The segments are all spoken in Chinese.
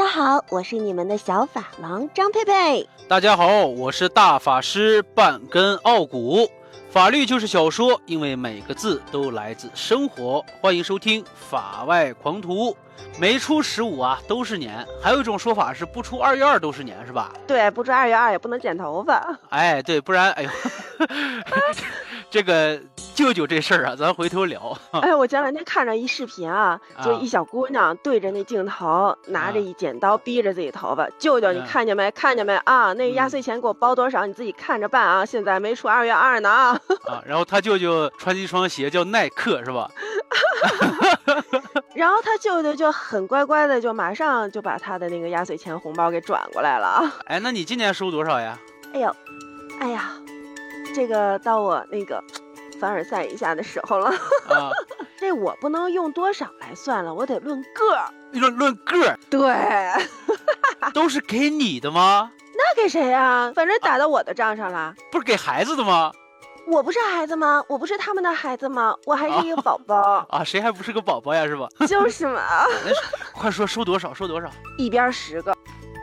家好，我是你们的小法郎张佩佩。大家好，我是大法师半根傲骨。法律就是小说，因为每个字都来自生活。欢迎收听法外狂徒。没出十五啊，都是年。还有一种说法是不出二月二都是年，是吧？对，不出二月二也不能剪头发。哎，对，不然，哎呦，这个舅舅这事儿啊，咱回头聊。哎，我前两天看着一视频啊，就一小姑娘对着那镜头，拿着一剪刀逼着自己头发。舅舅，你看见没？看见没啊？那压岁钱给我包多少？你自己看着办啊！现在没出二月二呢啊。啊，然后他舅舅穿一双鞋叫耐克，是吧？然后他舅舅就很乖乖的，就马上就把他的那个压岁钱红包给转过来了啊。哎，那你今年收多少呀？哎呦，哎呀，这个到我那个凡尔赛一下的时候了。啊，这我不能用多少来算了，我得论个儿。论论个儿？对。都是给你的吗？那给谁呀？反正打到我的账上了。不是给孩子的吗？我不是孩子吗？我不是他们的孩子吗？我还是一个宝宝啊！谁还不是个宝宝呀？是吧？就是嘛！快说收多少？收多少？一边十个，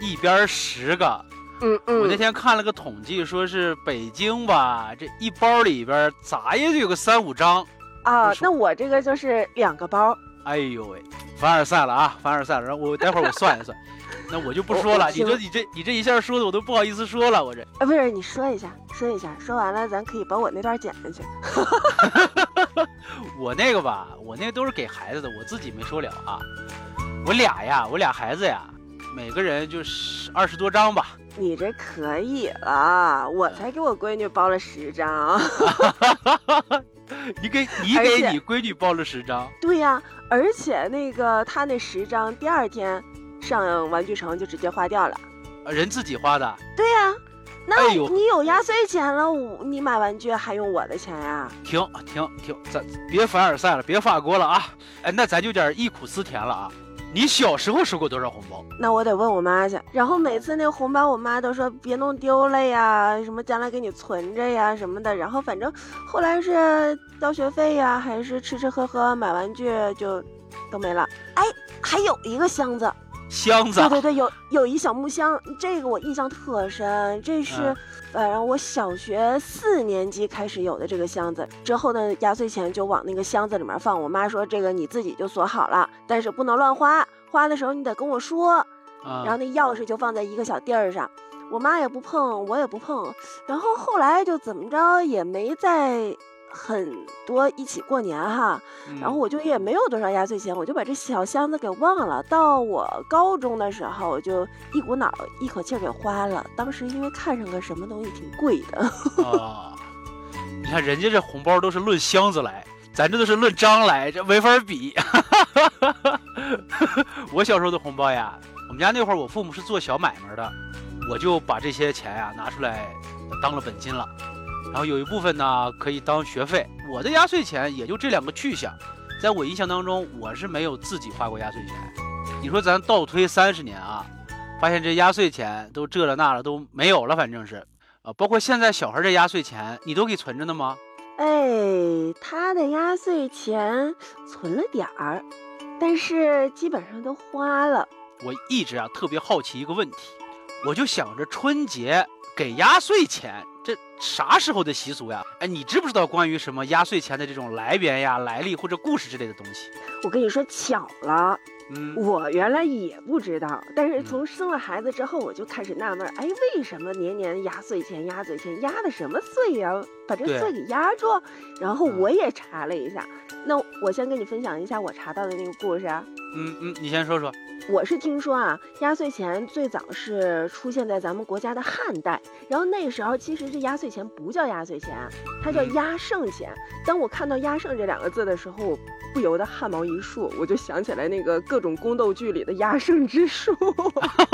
一边十个。嗯嗯。我那天看了个统计，说是北京吧，这一包里边咋也得有个三五张啊。那我这个就是两个包。哎呦喂，凡尔赛了啊！凡尔赛了。然后我待会儿我算一算。那我就不说了，你说你这你这一下说的我都不好意思说了，我这啊不是你说一下说一下，说完了咱可以把我那段剪下去。我那个吧，我那个都是给孩子的，我自己没说了啊。我俩呀，我俩孩子呀，每个人就是二十多张吧。你这可以了，我才给我闺女包了十张。你给你给你闺女包了十张？对呀，而且那个她那十张第二天。上玩具城就直接花掉了，人自己花的。对呀，那你有压岁钱了，你买玩具还用我的钱呀？停停停，咱别凡尔赛了，别法国了啊！哎，那咱就点忆苦思甜了啊！你小时候收过多少红包？那我得问我妈去。然后每次那个红包，我妈都说别弄丢了呀，什么将来给你存着呀什么的。然后反正后来是交学费呀，还是吃吃喝喝买玩具就都没了。哎，还有一个箱子。箱子，对对对，有有一小木箱，这个我印象特深。这是，反正我小学四年级开始有的这个箱子，之后的压岁钱就往那个箱子里面放。我妈说这个你自己就锁好了，但是不能乱花，花的时候你得跟我说。然后那钥匙就放在一个小地儿上，我妈也不碰，我也不碰。然后后来就怎么着也没再。很多一起过年哈，然后我就也没有多少压岁钱，我就把这小箱子给忘了。到我高中的时候，我就一股脑一口气给花了。当时因为看上个什么东西挺贵的啊，你看人家这红包都是论箱子来，咱这都是论张来，这没法比。我小时候的红包呀，我们家那会儿我父母是做小买卖的，我就把这些钱呀拿出来当了本金了。然后有一部分呢可以当学费，我的压岁钱也就这两个去向，在我印象当中，我是没有自己花过压岁钱。你说咱倒推三十年啊，发现这压岁钱都这了那了都没有了，反正是，啊，包括现在小孩这压岁钱，你都给存着呢吗？哎，他的压岁钱存了点儿，但是基本上都花了。我一直啊特别好奇一个问题，我就想着春节给压岁钱。这啥时候的习俗呀？哎，你知不知道关于什么压岁钱的这种来源呀、来历或者故事之类的东西？我跟你说巧了，嗯，我原来也不知道，但是从生了孩子之后，我就开始纳闷，哎，为什么年年压岁钱、压岁钱压的什么岁呀？把这岁给压住。然后我也查了一下，那我先跟你分享一下我查到的那个故事啊。嗯嗯，你先说说。我是听说啊，压岁钱最早是出现在咱们国家的汉代，然后那时候其实这压岁钱不叫压岁钱，它叫压胜钱。当我看到“压胜”这两个字的时候，不由得汗毛一竖，我就想起来那个各种宫斗剧里的压胜之术。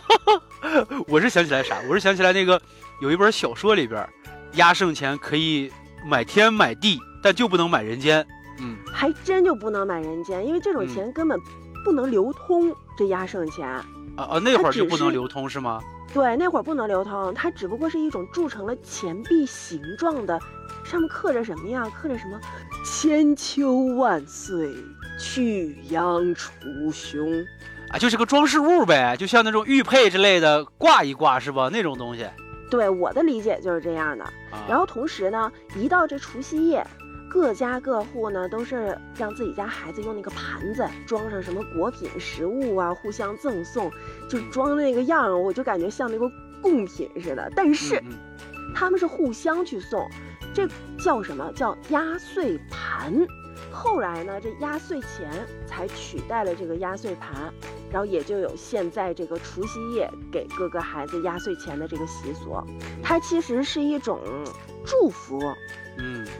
我是想起来啥？我是想起来那个有一本小说里边，压胜钱可以买天买地，但就不能买人间。嗯，还真就不能买人间，因为这种钱根本。不能流通这压胜钱啊啊！那会儿就不能流通是吗？对，那会儿不能流通，它只不过是一种铸成了钱币形状的，上面刻着什么呀？刻着什么？千秋万岁，去央除凶。啊，就是个装饰物呗，就像那种玉佩之类的挂一挂是吧？那种东西。对我的理解就是这样的。啊、然后同时呢，一到这除夕夜，各家各户呢都是让自己家孩子用那个盘子装上什么果品、食物啊，互相赠送，就装那个样儿，我就感觉像那个贡品似的。但是嗯他们是互相去送，这叫什么叫压岁盘？后来呢，这压岁钱才取代了这个压岁盘，然后也就有现在这个除夕夜给各个孩子压岁钱的这个习俗。它其实是一种祝福，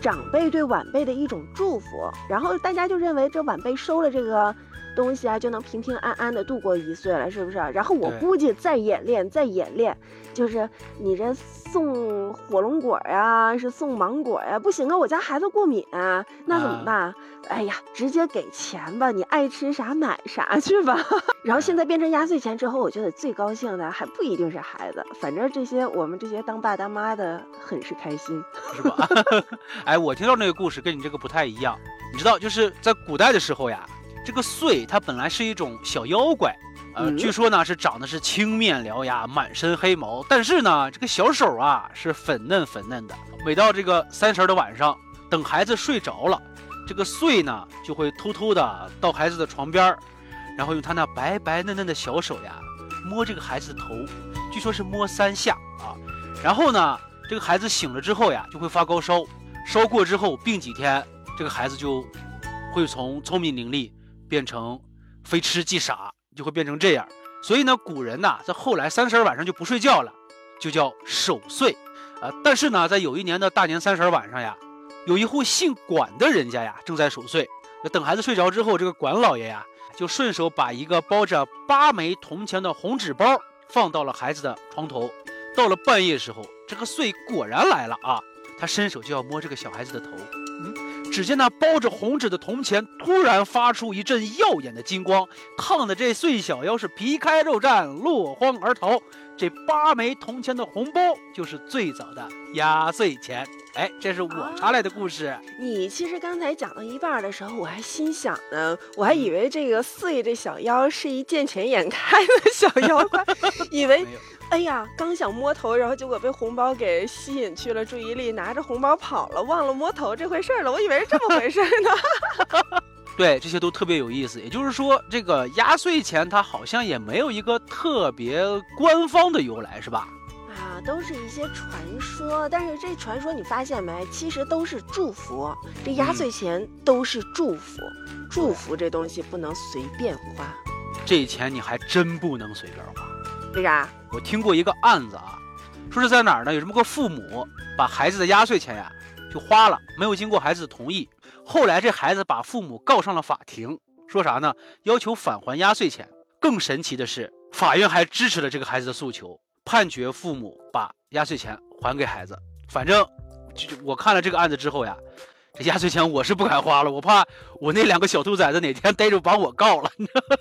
长辈对晚辈的一种祝福。然后大家就认为这晚辈收了这个东西啊，就能平平安安的度过一岁了，是不是？然后我估计再演练，再演练，就是你这送火龙果呀、是送芒果呀，不行啊，我家孩子过敏、啊，那怎么啊办？哎呀，直接给钱吧，你爱吃啥买啥 去吧。然后现在变成压岁钱之后，我觉得最高兴的还不一定是孩子，反正这些我们这些当爸当妈的很是开心。是吧？哎，我听到那个故事跟你这个不太一样。你知道，就是在古代的时候呀，这个祟它本来是一种小妖怪，呃，嗯据说呢是长得是青面獠牙，满身黑毛，但是呢这个小手啊是粉嫩粉嫩的。每到这个三十儿的晚上，等孩子睡着了，这个祟呢就会偷偷的到孩子的床边儿，然后用他那白白嫩嫩的小手呀摸这个孩子的头，据说是摸三下啊。然后呢，这个孩子醒了之后呀，就会发高烧，烧过之后病几天，这个孩子就会从聪明伶俐变成非吃即傻，就会变成这样。所以呢，古人呐，在后来三十儿晚上就不睡觉了，就叫守岁。啊，但是呢，在有一年的大年三十晚上呀，有一户姓管的人家呀，正在守岁。等孩子睡着之后，这个管老爷呀，就顺手把一个包着八枚铜钱的红纸包放到了孩子的床头。到了半夜时候，这个岁果然来了啊！他伸手就要摸这个小孩子的头，嗯，只见那包着红纸的铜钱突然发出一阵耀眼的金光，烫的这岁小妖是皮开肉绽，落荒而逃。这八枚铜钱的红包就是最早的压岁钱。哎，这是我查来的故事。你其实刚才讲到一半的时候，我还心想呢，我还以为这个岁这小妖是一见钱眼开的小妖怪，以为，哎呀，刚想摸头，然后结果被红包给吸引去了注意力，拿着红包跑了，忘了摸头这回事儿了。我以为是这么回事儿呢。对，这些都特别有意思。也就是说，这个压岁钱它好像也没有一个特别官方的由来，是吧？啊，都是一些传说，但是这传说你发现没？其实都是祝福，这压岁钱都是祝福，祝福这东西不能随便花，这钱你还真不能随便花。为啥？我听过一个案子啊，说是在哪儿呢？有这么个父母把孩子的压岁钱呀就花了，没有经过孩子的同意。后来这孩子把父母告上了法庭，说啥呢？要求返还压岁钱。更神奇的是，法院还支持了这个孩子的诉求，判决父母把压岁钱还给孩子。反正，就我看了这个案子之后呀，这压岁钱我是不敢花了，我怕我那两个小兔崽子哪天逮着把我告了。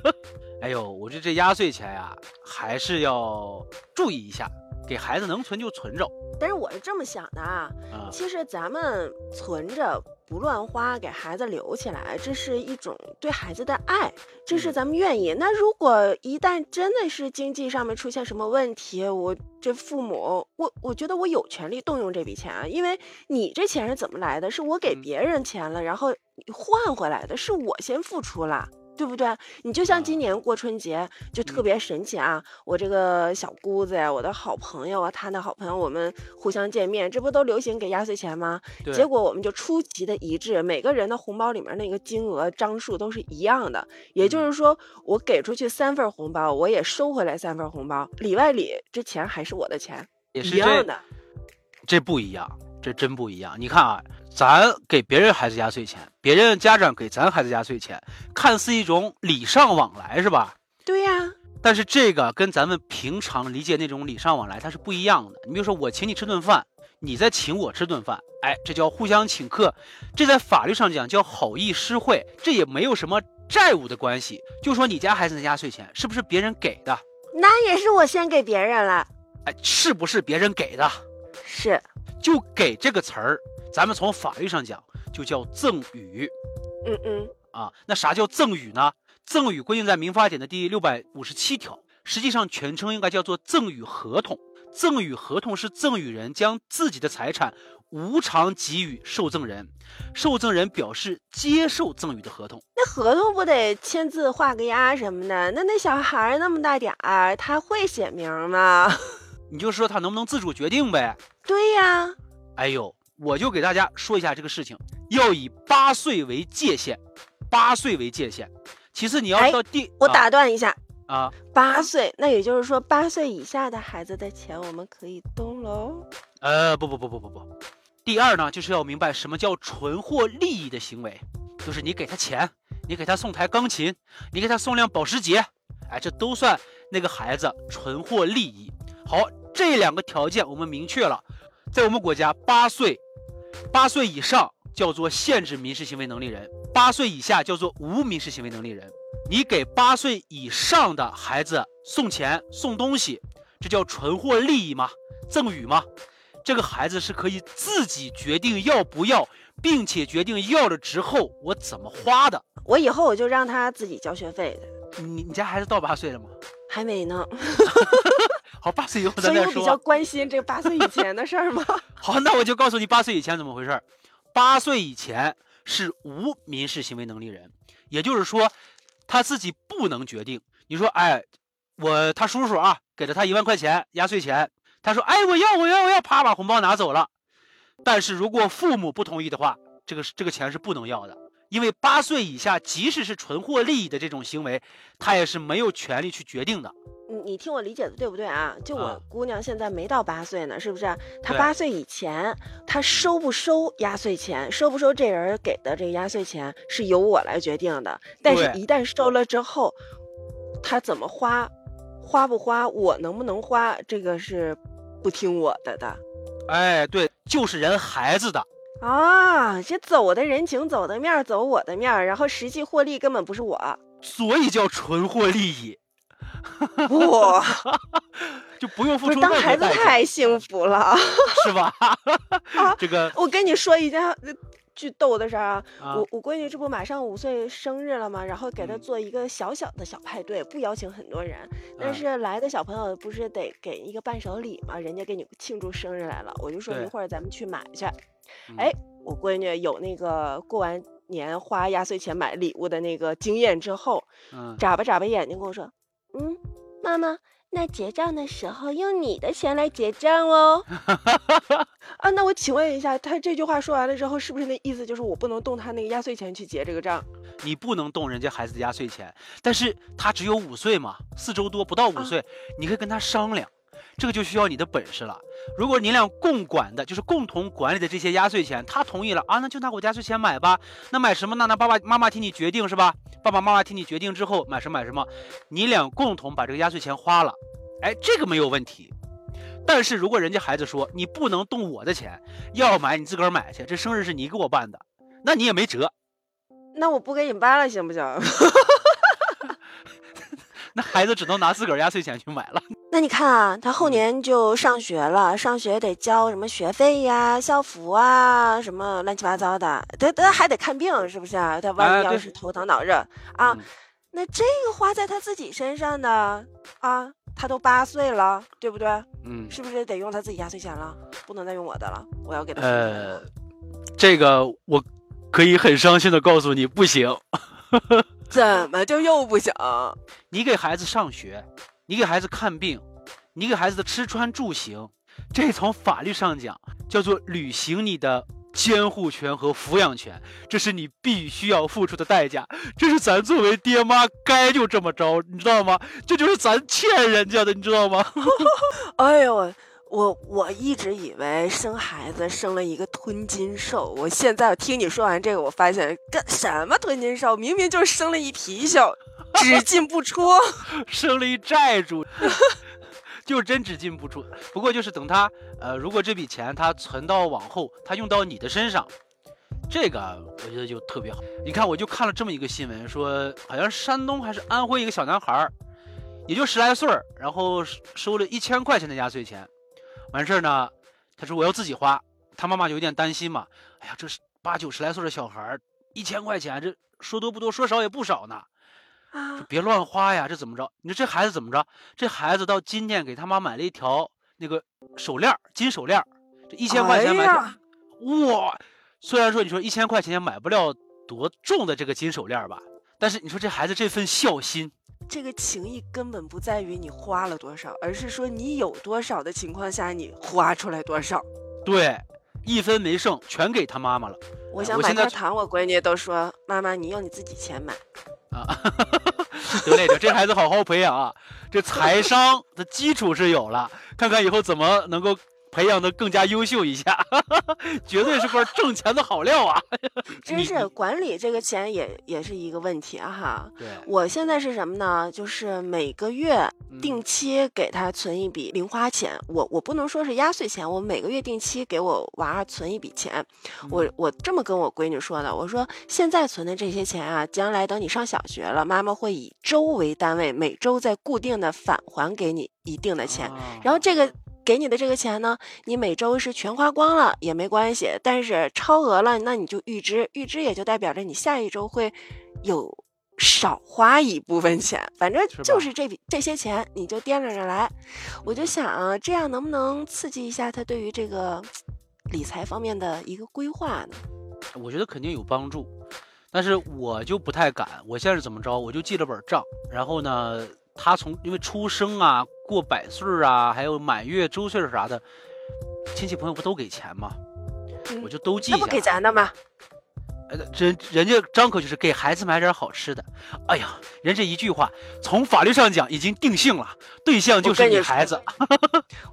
哎呦，我这这压岁钱呀，还是要注意一下，给孩子能存就存着但是我是这么想的啊，啊。其实咱们存着不乱花，给孩子留起来，这是一种对孩子的爱，这是嗯咱们愿意。那如果一旦真的是经济上面出现什么问题，我这父母，我我觉得我有权利动用这笔钱啊，因为你这钱是怎么来的？是我给嗯别人钱了，然后你换回来的，是我先付出了。对不对？你就像今啊年过春节就特嗯别神奇啊！我这个小姑子呀，我的好朋友啊，她的好朋友，我们互相见面，这不都流行给压岁钱吗？结果我们就出奇的一致，每个人的红包里面那个金额张数都是一样的，也就是说，我给出去三份红包，我也收回来三份红包，里外里这钱还是我的钱，也是一样的。这不一样，这真不一样。你看啊，咱给别人孩子压岁钱，别人家长给咱孩子压岁钱，看似一种礼尚往来，是吧？对呀、但是这个跟咱们平常理解那种礼尚往来它是不一样的。你比如说，我请你吃顿饭，你再请我吃顿饭，哎，这叫互相请客，这在法律上讲叫好意施惠，这也没有什么债务的关系。就说你家孩子的压岁钱是不是别人给的？那也是我先给别人了，哎，是不是别人给的？是，就给这个词儿，咱们从法律上讲就叫赠与嗯嗯，啊。那啥叫赠与呢？赠与规定在民法典的第六百五十七条，实际上全称应该叫做赠与合同。赠与合同是赠与人将自己的财产无偿给予受赠人，受赠人表示接受赠与的合同。那合同不得签字画个押什么的？那那小孩那么大点儿，他会写名吗？你就说他能不能自主决定呗？对呀。哎呦，我就给大家说一下这个事情，要以八岁为界限，八岁为界限。其次你要到第，我打断一下。啊，八岁，那也就是说八岁以下的孩子的钱我们可以动喽？呃，不不不不不不。第二呢，就是要明白什么叫纯获利益的行为，就是你给他钱，你给他送台钢琴，你给他送辆保时捷，哎，这都算那个孩子纯获利益。好，这两个条件我们明确了，在我们国家，八岁，八岁以上叫做限制民事行为能力人，八岁以下叫做无民事行为能力人。你给八岁以上的孩子送钱送东西，这叫纯获利益吗？赠与吗？这个孩子是可以自己决定要不要，并且决定要了之后我怎么花的。我以后我就让他自己交学费的。你你家孩子到八岁了吗？还没呢。好，八岁以后咱再说。所以我比较关心这个八岁以前的事儿吗？好，那我就告诉你八岁以前怎么回事儿。八岁以前是无民事行为能力人，也就是说。他自己不能决定。你说，哎，我他叔叔啊，给了他一万块钱压岁钱。他说，哎，我要，我要，我要，啪把红包拿走了。但是如果父母不同意的话，这个这个钱是不能要的。因为八岁以下，即使是纯获利益的这种行为，他也是没有权利去决定的。你你听我理解的对不对啊？就我姑娘现在没到八岁呢，是不是？她八岁以前，她收不收压岁钱，收不收这人给的这个压岁钱，是由我来决定的。但是，一旦收了之后，她怎么花，花不花，我能不能花，这个是不听我的的。哎，对，就是人孩子的。啊，这走的人情，走的面，走我的面，然后实际获利根本不是我，所以叫纯获利益。哇，就不用付出。当孩子太幸福了，是吧？这个，我跟你说一件巨逗的事儿啊，我我闺女这不马上五岁生日了吗？然后给她做一个小小的小派对，不邀请很多人，但是来的小朋友不是得给一个伴手礼吗？人家给你庆祝生日来了，我就说一会儿咱们去买去。哎，我闺女有那个过完年花压岁钱买礼物的那个经验之后，眨巴眨巴眼睛跟我说。嗯，妈妈，那结账的时候用你的钱来结账哦。啊，那我请问一下，他这句话说完了之后，是不是那意思就是我不能动他那个压岁钱去结这个账？你不能动人家孩子的压岁钱，但是他只有五岁嘛，四周多不到五岁，你可以跟他商量。这个就需要你的本事了。如果你俩共管的，就是共同管理的这些压岁钱，他同意了啊，那就拿我压岁钱买吧。那买什么呢？那爸爸妈妈替你决定是吧？爸爸妈妈替你决定之后买什么买什么，你俩共同把这个压岁钱花了，哎，这个没有问题。但是如果人家孩子说你不能动我的钱，要买你自个儿买去，这生日是你给我办的，那你也没辙。那我不给你办了行不行？那孩子只能拿自个儿压岁钱去买了。那你看啊，他后年就上学了，上学得交什么学费呀、校服啊，什么乱七八糟的。他他还得看病，是不是啊？他万一要是头疼脑热啊，那这个花在他自己身上的啊，他都八岁了，对不对？嗯，是不是得用他自己压岁钱了？不能再用我的了，我要给他。呃，这个我可以很伤心的告诉你，不行。怎么就又不行？你给孩子上学，你给孩子看病，你给孩子的吃穿住行，这从法律上讲叫做履行你的监护权和抚养权，这是你必须要付出的代价，这是咱作为爹妈该就这么着，你知道吗？这就是咱欠人家的，你知道吗？哎呦！我我一直以为生孩子生了一个吞金兽，我现在听你说完这个，我发现干什么吞金兽，明明就是生了一貔貅，只进不出，生了一债主，就真只进不出。不过就是等他，呃，如果这笔钱他存到往后，他用到你的身上，这个我觉得就特别好。你看，我就看了这么一个新闻，说好像山东还是安徽一个小男孩，也就十来岁儿，然后收了一千块钱的压岁钱。完事儿呢，他说我要自己花，他妈妈就有点担心嘛。哎呀，这是八九十来岁的小孩，一千块钱，这说多不多，说少也不少呢。别乱花呀，这怎么着？你说这孩子怎么着？这孩子到今天给他妈买了一条那个手链，金手链，这一千块钱买的，哎哇！虽然说你说一千块钱也买不了多重的这个金手链吧，但是你说这孩子这份孝心，这个情谊根本不在于你花了多少，而是说你有多少的情况下，你花出来多少。对，一分没剩，全给他妈妈了我想买块糖，我闺女都说妈妈，你用你自己钱买。啊！得嘞，这这孩子好好培养啊，这财商的基础是有了，看看以后怎么能够培养的更加优秀一下，绝对是块挣钱的好料啊！真是管理这个钱也也是一个问题啊哈。对，我现在是什么呢？就是每个月嗯定期给他存一笔零花钱。我我不能说是压岁钱，我每个月定期给我娃存一笔钱。我我这么跟我闺女说的，我说现在存的这些钱啊，将来等你上小学了，妈妈会以周为单位，每周在固定的返还给你一定的钱。啊然后这个给你的这个钱呢，你每周是全花光了也没关系，但是超额了，那你就预支，预支也就代表着你下一周会有少花一部分钱，反正就是这笔这些钱你就掂量着来。我就想啊，这样能不能刺激一下他对于这个理财方面的一个规划呢？我觉得肯定有帮助，但是我就不太敢。我现在是怎么着？我就记了本账，然后呢，他从因为出生啊、过百岁啊，还有满月、周岁啥的，亲戚朋友不都给钱吗？嗯我就都记那不。给咱的吗？呃，人人家张口就是给孩子买点好吃的。哎呀，人这一句话，从法律上讲已经定性了，对象就是你你孩子。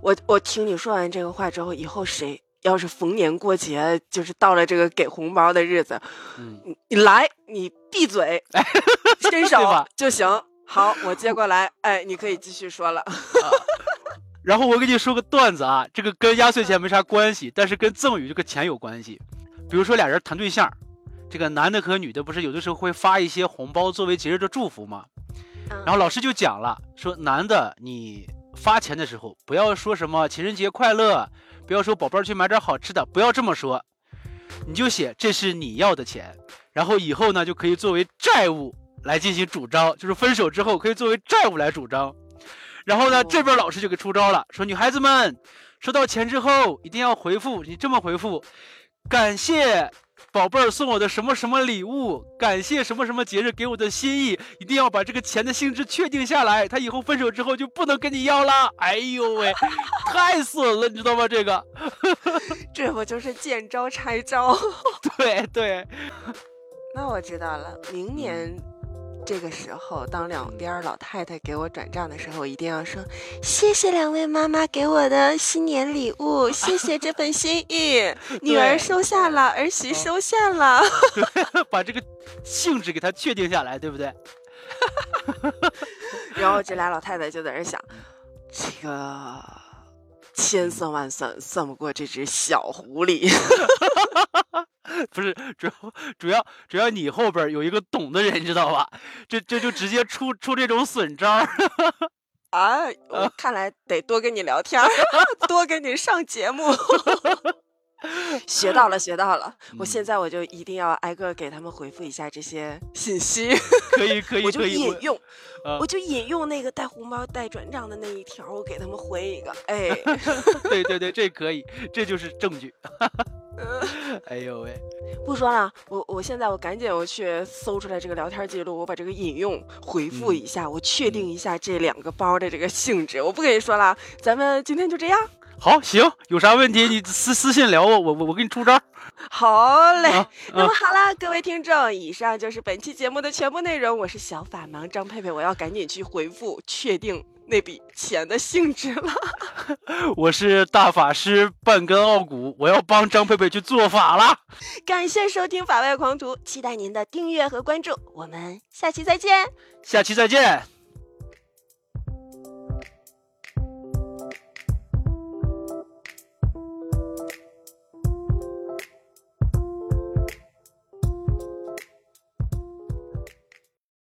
我我听你说完这个话之后，以后谁要是逢年过节，就是到了这个给红包的日子，嗯，你你来，你闭嘴，伸手就行。好，我接过来，哎，你可以继续说了。然后我给你说个段子啊，这个跟压岁钱没啥关系，但是跟赠与这个钱有关系。比如说俩人谈对象，这个男的和女的不是有的时候会发一些红包作为节日的祝福吗？然后老师就讲了，说男的你发钱的时候不要说什么情人节快乐，不要说宝贝儿去买点好吃的，不要这么说，你就写这是你要的钱，然后以后呢就可以作为债务来进行主张，就是分手之后可以作为债务来主张。然后呢，哦这边老师就给出招了，说女孩子们收到钱之后一定要回复，你这么回复：感谢宝贝儿送我的什么什么礼物，感谢什么什么节日给我的心意，一定要把这个钱的性质确定下来，他以后分手之后就不能跟你要了。哎呦喂，太损了，你知道吗？这个，这不就是见招拆招？对对，那我知道了，明年这个时候，当两边儿老太太给我转账的时候，一定要说谢谢两位妈妈给我的新年礼物，谢谢这份心意，女儿收下了，儿媳收下了。把这个性质给它确定下来，对不对？然后这俩老太太就在这儿想，这个千算万算算不过这只小狐狸。不是，主要主要主要你后边有一个懂的人，知道吧？这这就直接出出这种损招儿。啊，我看来得多跟你聊天儿，多跟你上节目。学到了，学到了！我现嗯在我就一定要挨个给他们回复一下这些信息，可以可以我就，引用，呃我就引用那个带红包、带转账的那一条，我给他们回一个。哎，对对对，这可以，这就是证据。呃哎呦喂，不说了，我我现在我赶紧我去搜出来这个聊天记录，我把这个引用回复嗯一下，我确定一下这两个包的这个性质。我不跟你说了，咱们今天就这样。好行，有啥问题你私私信聊我，我我我给你出招。好嘞，啊那么好啦，各位听众，以上就是本期节目的全部内容。我是小法盲张佩佩，我要赶紧去回复确定那笔钱的性质了。我是大法师半根傲骨，我要帮张佩佩去做法了。感谢收听法外狂徒，期待您的订阅和关注，我们下期再见。下期再见。